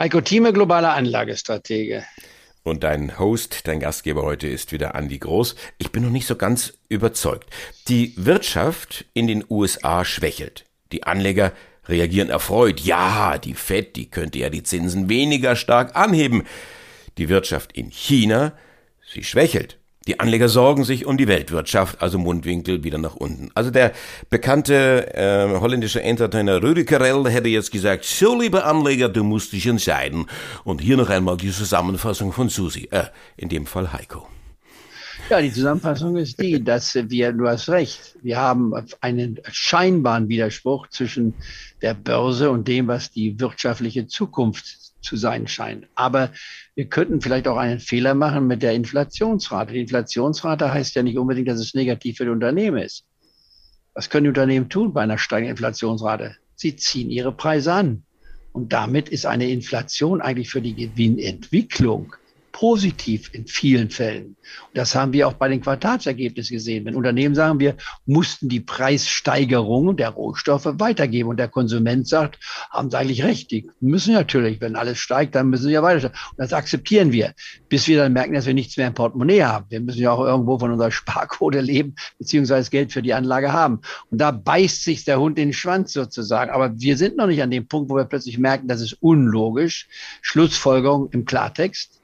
Heiko Thieme, globaler Anlagestratege. Und dein Host, dein Gastgeber heute ist wieder Andi Groß. Ich bin noch nicht so ganz überzeugt. Die Wirtschaft in den USA schwächelt. Die Anleger reagieren erfreut. Ja, die Fed, die könnte ja die Zinsen weniger stark anheben. Die Wirtschaft in China, sie schwächelt. Die Anleger sorgen sich um die Weltwirtschaft, also Mundwinkel wieder nach unten. Also der bekannte äh, holländische Entertainer Rudi Carell hätte jetzt gesagt, so liebe Anleger, du musst dich entscheiden. Und hier noch einmal die Zusammenfassung von Susi, äh, in dem Fall Heiko. Ja, die Zusammenfassung ist die, dass wir, du hast recht, wir haben einen scheinbaren Widerspruch zwischen der Börse und dem, was die wirtschaftliche Zukunft zu sein scheint. Aber wir könnten vielleicht auch einen Fehler machen mit der Inflationsrate. Die Inflationsrate heißt ja nicht unbedingt, dass es negativ für die Unternehmen ist. Was können die Unternehmen tun bei einer steigenden Inflationsrate? Sie ziehen ihre Preise an. Und damit ist eine Inflation eigentlich für die Gewinnentwicklung positiv in vielen Fällen. Und das haben wir auch bei den Quartalsergebnissen gesehen. Wenn Unternehmen sagen, wir mussten die Preissteigerung der Rohstoffe weitergeben und der Konsument sagt, haben sie eigentlich recht, die müssen natürlich, wenn alles steigt, dann müssen sie ja weiter. Und das akzeptieren wir, bis wir dann merken, dass wir nichts mehr im Portemonnaie haben. Wir müssen ja auch irgendwo von unserer Sparquote leben, beziehungsweise Geld für die Anlage haben. Und da beißt sich der Hund in den Schwanz sozusagen. Aber wir sind noch nicht an dem Punkt, wo wir plötzlich merken, das ist unlogisch. Schlussfolgerung im Klartext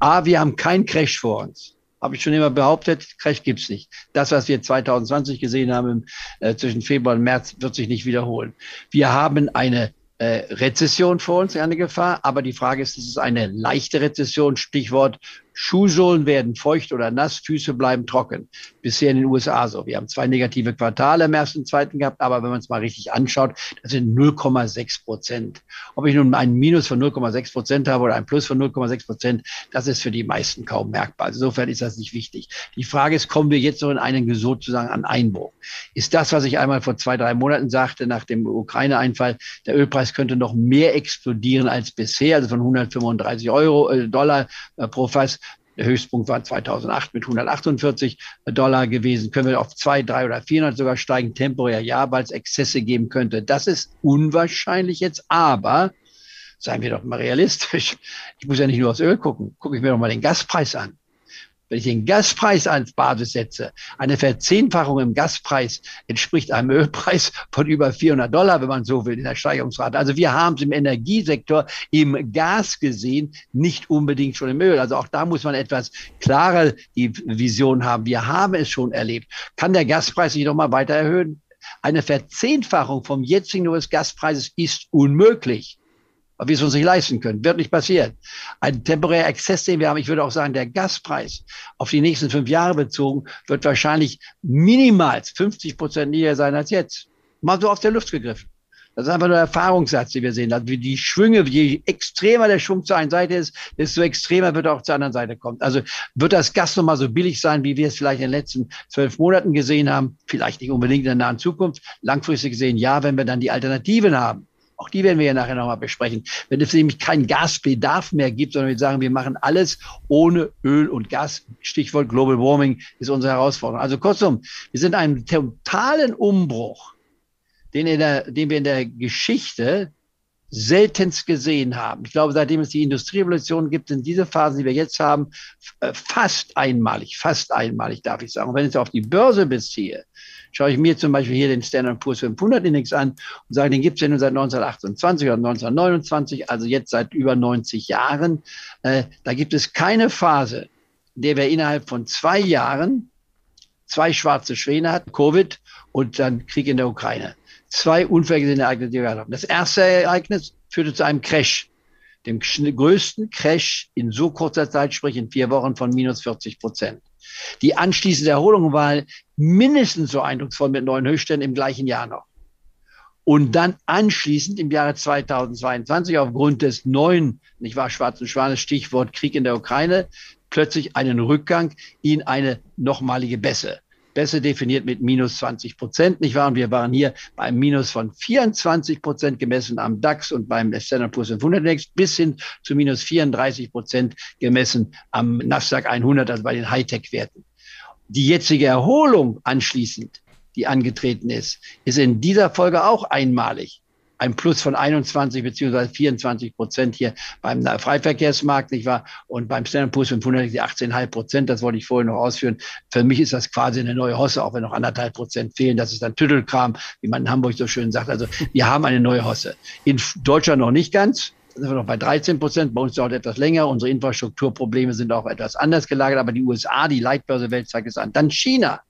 A, wir haben keinen Crash vor uns. Habe ich schon immer behauptet, Crash gibt's nicht. Das, was wir 2020 gesehen haben äh, zwischen Februar und März, wird sich nicht wiederholen. Wir haben eine äh, Rezession vor uns, eine Gefahr, aber die Frage ist, ist es eine leichte Rezession? Stichwort Schuhsohlen werden feucht oder nass, Füße bleiben trocken. Bisher in den USA so. Wir haben zwei negative Quartale im ersten und zweiten gehabt, aber wenn man es mal richtig anschaut, das sind 0,6 Prozent. Ob ich nun einen Minus von 0,6 Prozent habe oder ein Plus von 0,6 Prozent, das ist für die meisten kaum merkbar. Also insofern ist das nicht wichtig. Die Frage ist, kommen wir jetzt noch in einen sozusagen an Einbruch? Ist das, was ich einmal vor zwei, drei Monaten sagte, nach dem Ukraine-Einfall, der Ölpreis könnte noch mehr explodieren als bisher, also von 135 Euro, äh, Dollar äh, pro Fass der Höchstpunkt war 2008 mit 148 Dollar gewesen. Können wir auf 200, 300 oder 400 sogar steigen, temporär ja, weil es Exzesse geben könnte. Das ist unwahrscheinlich jetzt, aber seien wir doch mal realistisch. Ich muss ja nicht nur aufs Öl gucken. Gucke ich mir doch mal den Gaspreis an. Wenn ich den Gaspreis als Basis setze, eine Verzehnfachung im Gaspreis entspricht einem Ölpreis von über 400 Dollar, wenn man so will, in der Steigerungsrate. Also wir haben es im Energiesektor, im Gas gesehen, nicht unbedingt schon im Öl. Also auch da muss man etwas klarer die Vision haben. Wir haben es schon erlebt. Kann der Gaspreis sich noch mal weiter erhöhen? Eine Verzehnfachung vom jetzigen Gaspreises ist unmöglich weil wir es uns nicht leisten können. Wird nicht passieren. Ein temporärer Exzess, den wir haben, ich würde auch sagen, der Gaspreis auf die nächsten fünf Jahre bezogen, wird wahrscheinlich minimals 50 Prozent niedriger sein als jetzt. Mal so auf der Luft gegriffen. Das ist einfach nur Erfahrungssatz, den wir sehen. Also die Schwünge, je extremer der Schwung zur einen Seite ist, desto extremer wird er auch zur anderen Seite kommen. Also wird das Gas nochmal so billig sein, wie wir es vielleicht in den letzten zwölf Monaten gesehen haben? Vielleicht nicht unbedingt in der nahen Zukunft. Langfristig gesehen ja, wenn wir dann die Alternativen haben. Auch die werden wir ja nachher nochmal besprechen. Wenn es nämlich keinen Gasbedarf mehr gibt, sondern wir sagen, wir machen alles ohne Öl und Gas. Stichwort Global Warming ist unsere Herausforderung. Also kurzum, wir sind einem totalen Umbruch, den, in der, den wir in der Geschichte seltenst gesehen haben. Ich glaube, seitdem es die Industrierevolution gibt, sind diese Phasen, die wir jetzt haben, äh, fast einmalig, fast einmalig, darf ich sagen. Und wenn ich es auf die Börse beziehe, Schaue ich mir zum Beispiel hier den Standard Poor's 500 Index an und sage, den gibt es ja nur seit 1928 oder 1929, also jetzt seit über 90 Jahren. Äh, da gibt es keine Phase, in der wir innerhalb von zwei Jahren zwei schwarze Schwäne hatten, Covid und dann Krieg in der Ukraine. Zwei unvorhergesehene Ereignisse, die wir haben. Das erste Ereignis führte zu einem Crash dem größten Crash in so kurzer Zeit, sprich in vier Wochen von minus 40 Prozent. Die anschließende Erholung war mindestens so eindrucksvoll mit neuen Höchstständen im gleichen Jahr noch. Und dann anschließend im Jahre 2022 aufgrund des neuen, nicht wahr, schwarzen Schwanes, Stichwort Krieg in der Ukraine, plötzlich einen Rückgang in eine nochmalige Bässe. Bässe definiert mit minus 20 Prozent, nicht wahr? Und wir waren hier bei Minus von 24 Prozent gemessen am DAX und beim Standard Poor's 500 Index bis hin zu minus 34 Prozent gemessen am Nasdaq 100, also bei den Hightech-Werten. Die jetzige Erholung anschließend, die angetreten ist, ist in dieser Folge auch einmalig. Ein Plus von 21 beziehungsweise 24 Prozent hier beim Freiverkehrsmarkt, nicht wahr? Und beim Standard Poor's 500 die 18,5 Prozent, das wollte ich vorhin noch ausführen. Für mich ist das quasi eine neue Hosse, auch wenn noch anderthalb Prozent fehlen. Das ist dann Tüttelkram, wie man in Hamburg so schön sagt. Also wir haben eine neue Hosse. In Deutschland noch nicht ganz sind wir noch bei 13 Prozent. Bei uns dauert etwas länger. Unsere Infrastrukturprobleme sind auch etwas anders gelagert. Aber die USA, die Leitbörse Welt zeigt es an. Dann China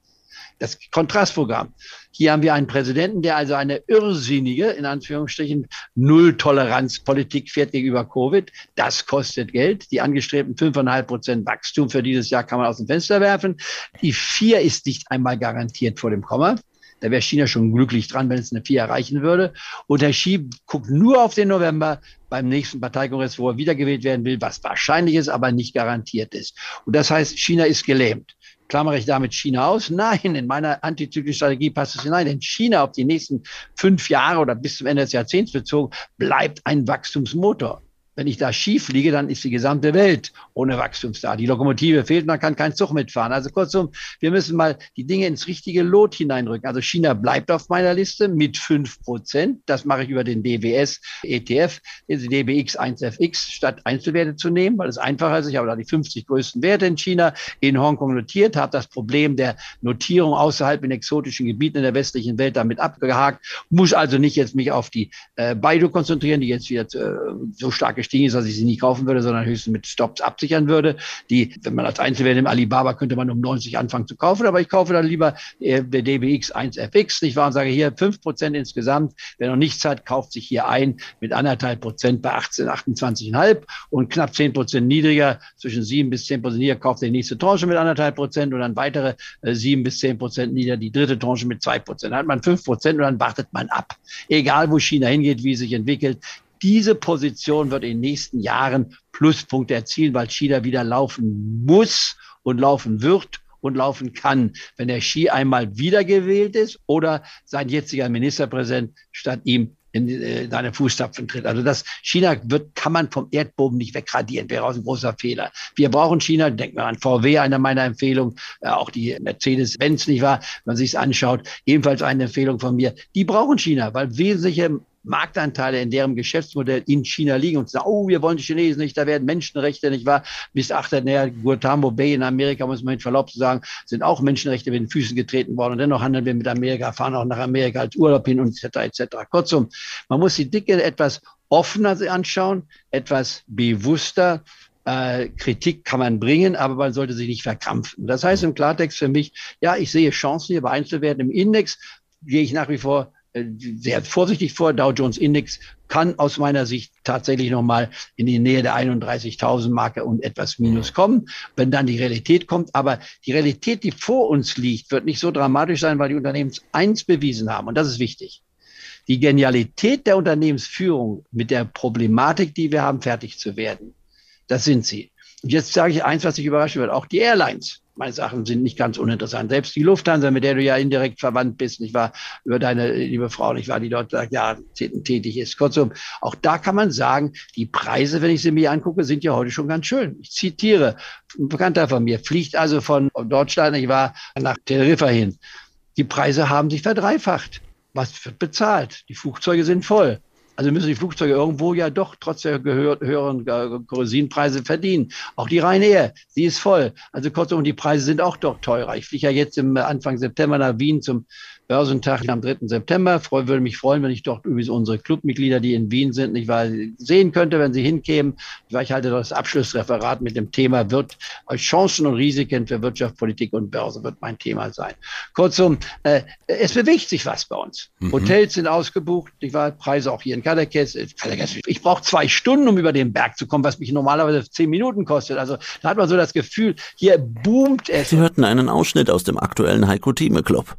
das Kontrastprogramm. Hier haben wir einen Präsidenten, der also eine irrsinnige, in Anführungsstrichen, Null-Toleranz-Politik fährt gegenüber Covid. Das kostet Geld. Die angestrebten fünfeinhalb Prozent Wachstum für dieses Jahr kann man aus dem Fenster werfen. Die vier ist nicht einmal garantiert vor dem Komma. Da wäre China schon glücklich dran, wenn es eine vier erreichen würde. Und Herr Xi guckt nur auf den November beim nächsten Parteikongress, wo er wiedergewählt werden will, was wahrscheinlich ist, aber nicht garantiert ist. Und das heißt, China ist gelähmt. Klammere ich damit China aus? Nein, in meiner antizyklischen Strategie passt es hinein. Denn China auf die nächsten fünf Jahre oder bis zum Ende des Jahrzehnts bezogen bleibt ein Wachstumsmotor. Wenn ich da schief liege, dann ist die gesamte Welt ohne Wachstum da. Die Lokomotive fehlt, man kann kein Zug mitfahren. Also kurzum, wir müssen mal die Dinge ins richtige Lot hineinrücken. Also China bleibt auf meiner Liste mit fünf Prozent. Das mache ich über den DWS ETF, den DBX 1FX, statt Einzelwerte zu nehmen, weil es einfacher ist. Ich habe da die 50 größten Werte in China, in Hongkong notiert, habe das Problem der Notierung außerhalb in exotischen Gebieten in der westlichen Welt damit abgehakt, muss also nicht jetzt mich auf die äh, Baidu konzentrieren, die jetzt wieder äh, so stark gestiegen ist, dass ich sie nicht kaufen würde, sondern höchstens mit Stops absichern würde. Die, wenn man als Einzelwert im Alibaba könnte man um 90 anfangen zu kaufen, aber ich kaufe dann lieber äh, der DBX 1FX, nicht wahr? Und sage hier fünf Prozent insgesamt. Wer noch nichts hat, kauft sich hier ein mit anderthalb Prozent bei 18, 28,5 und knapp zehn Prozent niedriger, zwischen sieben bis zehn Prozent niedriger, kauft die nächste Tranche mit anderthalb Prozent und dann weitere äh, sieben bis zehn Prozent niedriger, die dritte Tranche mit zwei Prozent. Dann hat man fünf Prozent und dann wartet man ab. Egal, wo China hingeht, wie es sich entwickelt. Diese Position wird in den nächsten Jahren Pluspunkte erzielen, weil China wieder laufen muss und laufen wird und laufen kann, wenn der Xi einmal wiedergewählt ist oder sein jetziger Ministerpräsident statt ihm in äh, seine Fußstapfen tritt. Also das China wird, kann man vom Erdboden nicht wegradieren, wäre auch ein großer Fehler. Wir brauchen China, denken wir an VW, eine meiner Empfehlungen, äh, auch die Mercedes-Benz, nicht wahr, wenn man sich es anschaut, ebenfalls eine Empfehlung von mir. Die brauchen China, weil wesentliche Marktanteile in deren Geschäftsmodell in China liegen und sagen, oh, wir wollen die Chinesen nicht, da werden Menschenrechte nicht wahr missachtet. Naja, Guantanamo Bay in Amerika, muss man mit Verlaub zu sagen, sind auch Menschenrechte mit den Füßen getreten worden. Und dennoch handeln wir mit Amerika, fahren auch nach Amerika als Urlaub hin und etc. etc. Kurzum, man muss die Dicke etwas offener anschauen, etwas bewusster. Äh, Kritik kann man bringen, aber man sollte sich nicht verkrampfen. Das heißt im Klartext für mich, ja, ich sehe Chancen hier bei Einzelwerten im Index, gehe ich nach wie vor sehr vorsichtig vor. Dow Jones Index kann aus meiner Sicht tatsächlich nochmal in die Nähe der 31.000 Marke und etwas Minus kommen, wenn dann die Realität kommt. Aber die Realität, die vor uns liegt, wird nicht so dramatisch sein, weil die Unternehmen eins bewiesen haben. Und das ist wichtig. Die Genialität der Unternehmensführung mit der Problematik, die wir haben, fertig zu werden. Das sind sie. Und jetzt sage ich eins, was sich überraschen wird. Auch die Airlines meine Sachen sind nicht ganz uninteressant. Selbst die Lufthansa, mit der du ja indirekt verwandt bist, nicht wahr, über deine liebe Frau, nicht wahr, die dort ja tätig ist. Kurzum, auch da kann man sagen, die Preise, wenn ich sie mir angucke, sind ja heute schon ganz schön. Ich zitiere, ein Bekannter von mir fliegt also von Deutschland, ich war nach Teneriffa hin. Die Preise haben sich verdreifacht. Was wird bezahlt? Die Flugzeuge sind voll. Also müssen die Flugzeuge irgendwo ja doch trotz der höheren Kerosinpreise verdienen. Auch die Ryanair, sie ist voll. Also kurzum, die Preise sind auch doch teurer. Ich fliege ja jetzt im Anfang September nach Wien zum Börsentag am 3. September. Freu, würde mich freuen, wenn ich dort übrigens unsere Clubmitglieder, die in Wien sind, nicht wahr, sehen könnte, wenn sie hinkämen. Ich halte das Abschlussreferat mit dem Thema wird Chancen und Risiken für Wirtschaft, Politik und Börse wird mein Thema sein. Kurzum, äh, es bewegt sich was bei uns. Mhm. Hotels sind ausgebucht, ich war Preise auch hier in Kadekes. Ich brauche zwei Stunden, um über den Berg zu kommen, was mich normalerweise zehn Minuten kostet. Also da hat man so das Gefühl, hier boomt es. Sie hörten einen Ausschnitt aus dem aktuellen Heiko Thieme Club.